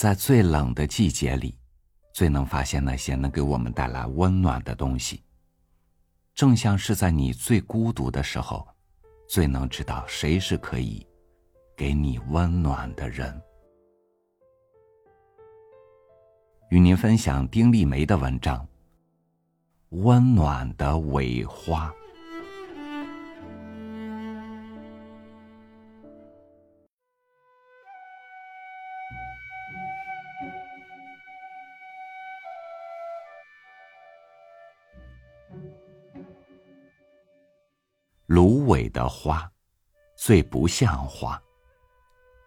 在最冷的季节里，最能发现那些能给我们带来温暖的东西。正像是在你最孤独的时候，最能知道谁是可以给你温暖的人。与您分享丁立梅的文章《温暖的苇花》。芦苇的花，最不像花，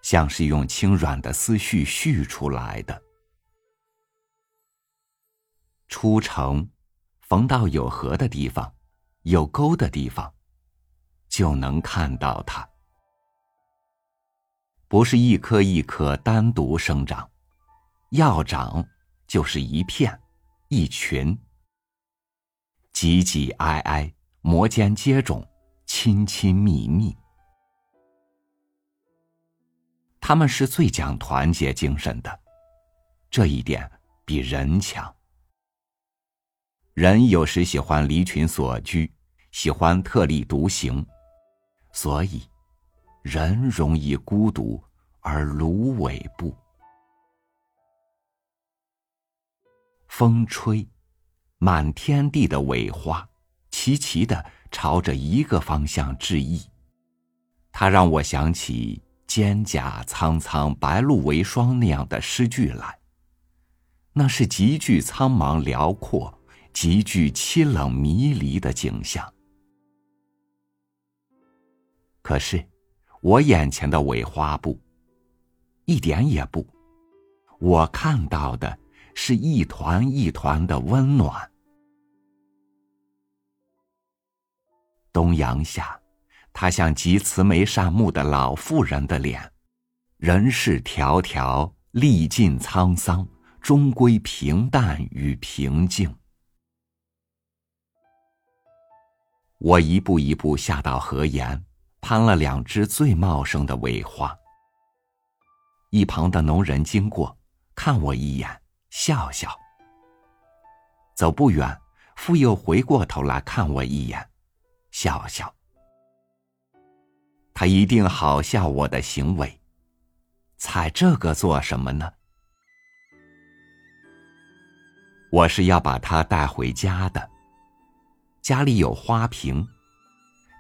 像是用轻软的思绪续出来的。出城，逢到有河的地方，有沟的地方，就能看到它。不是一棵一棵单独生长，要长就是一片，一群，挤挤挨挨，摩肩接踵。亲亲密密，他们是最讲团结精神的，这一点比人强。人有时喜欢离群所居，喜欢特立独行，所以人容易孤独，而芦苇不。风吹，满天地的苇花，齐齐的。朝着一个方向致意，它让我想起“蒹葭苍苍，白露为霜”那样的诗句来。那是极具苍茫辽阔、极具凄冷迷离的景象。可是，我眼前的苇花不，一点也不。我看到的是一团一团的温暖。东阳下，他像集慈眉善目的老妇人的脸，人世迢迢，历尽沧桑，终归平淡与平静。我一步一步下到河沿，攀了两只最茂盛的苇花。一旁的农人经过，看我一眼，笑笑。走不远，复又回过头来看我一眼。笑笑，他一定好笑我的行为。采这个做什么呢？我是要把它带回家的。家里有花瓶，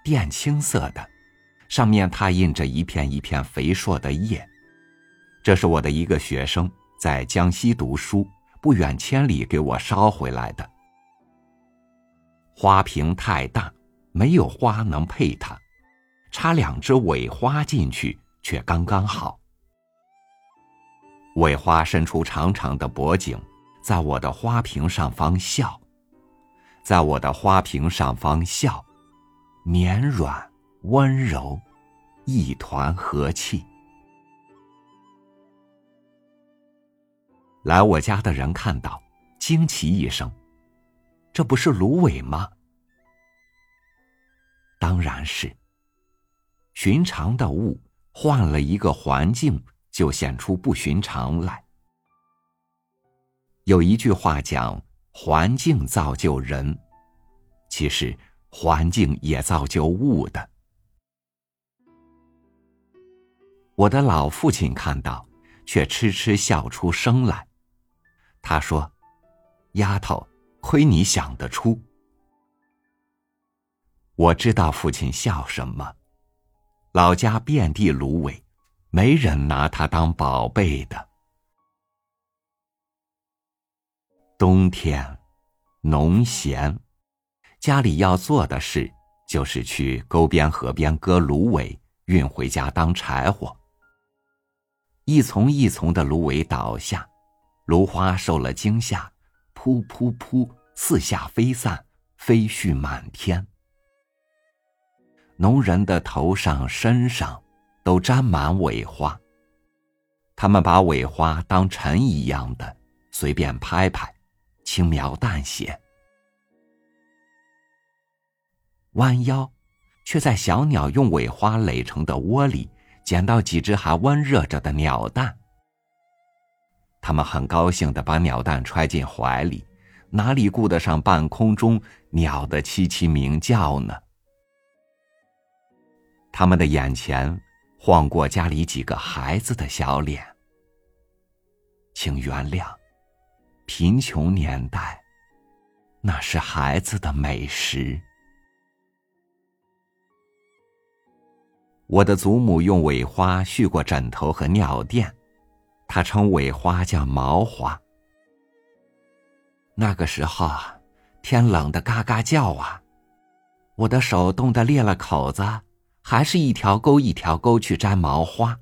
靛青色的，上面拓印着一片一片肥硕的叶。这是我的一个学生在江西读书，不远千里给我捎回来的。花瓶太大。没有花能配它，插两只苇花进去却刚刚好。苇花伸出长长的脖颈，在我的花瓶上方笑，在我的花瓶上方笑，绵软温柔，一团和气。来我家的人看到，惊奇一声：“这不是芦苇吗？”当然是。寻常的物换了一个环境，就显出不寻常来。有一句话讲：“环境造就人，其实环境也造就物的。”我的老父亲看到，却痴痴笑出声来。他说：“丫头，亏你想得出。”我知道父亲笑什么，老家遍地芦苇，没人拿它当宝贝的。冬天，农闲，家里要做的事就是去沟边、河边割芦苇，运回家当柴火。一丛一丛的芦苇倒下，芦花受了惊吓，噗噗噗，四下飞散，飞絮满天。农人的头上、身上都沾满苇花。他们把苇花当尘一样的随便拍拍，轻描淡写。弯腰，却在小鸟用苇花垒成的窝里捡到几只还温热着的鸟蛋。他们很高兴的把鸟蛋揣进怀里，哪里顾得上半空中鸟的凄凄鸣叫呢？他们的眼前晃过家里几个孩子的小脸。请原谅，贫穷年代，那是孩子的美食。我的祖母用苇花絮过枕头和尿垫，她称苇花叫毛花。那个时候啊，天冷的嘎嘎叫啊，我的手冻得裂了口子，还是一条沟一条沟去摘毛花，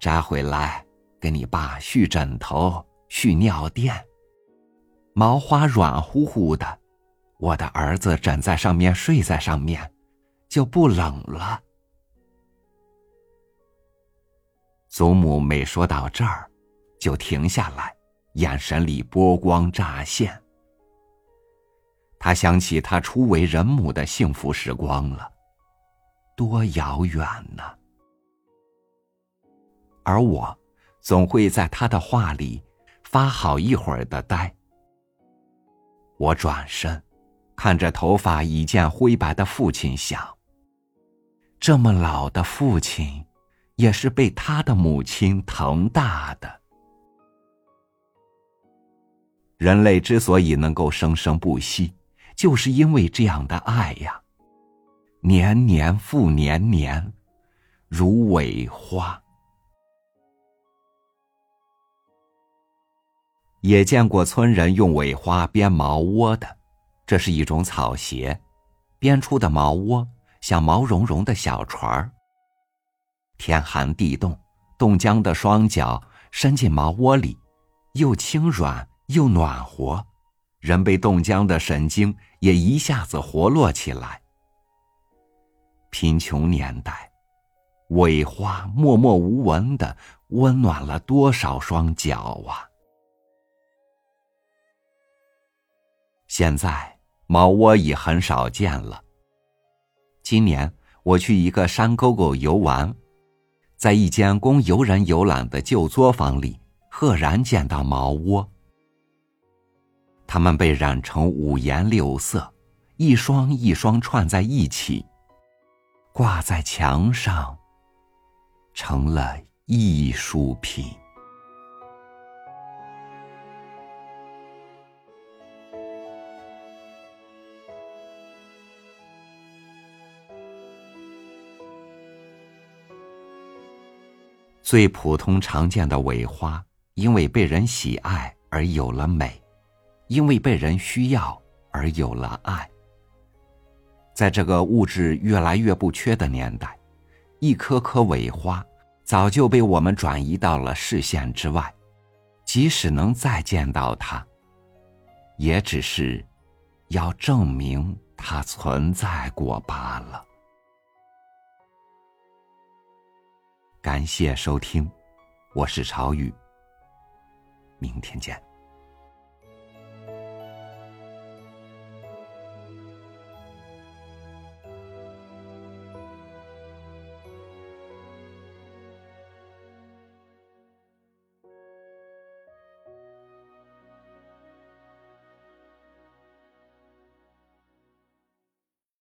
摘回来给你爸续枕头、续尿垫。毛花软乎乎的，我的儿子枕在上面，睡在上面，就不冷了。祖母每说到这儿，就停下来，眼神里波光乍现。他想起他初为人母的幸福时光了，多遥远呢！而我，总会在他的话里发好一会儿的呆。我转身，看着头发已见灰白的父亲，想：这么老的父亲。也是被他的母亲疼大的。人类之所以能够生生不息，就是因为这样的爱呀，年年复年年，如苇花。也见过村人用苇花编茅窝的，这是一种草鞋，编出的茅窝像毛茸茸的小船儿。天寒地冻，冻僵的双脚伸进茅窝里，又轻软又暖和，人被冻僵的神经也一下子活络起来。贫穷年代，苇花默默无闻的温暖了多少双脚啊！现在茅窝已很少见了。今年我去一个山沟沟游玩。在一间供游人游览的旧作坊里，赫然见到茅窝。它们被染成五颜六色，一双一双串在一起，挂在墙上，成了艺术品。最普通常见的尾花，因为被人喜爱而有了美，因为被人需要而有了爱。在这个物质越来越不缺的年代，一颗颗尾花早就被我们转移到了视线之外，即使能再见到它，也只是要证明它存在过罢了。感谢收听，我是朝雨。明天见。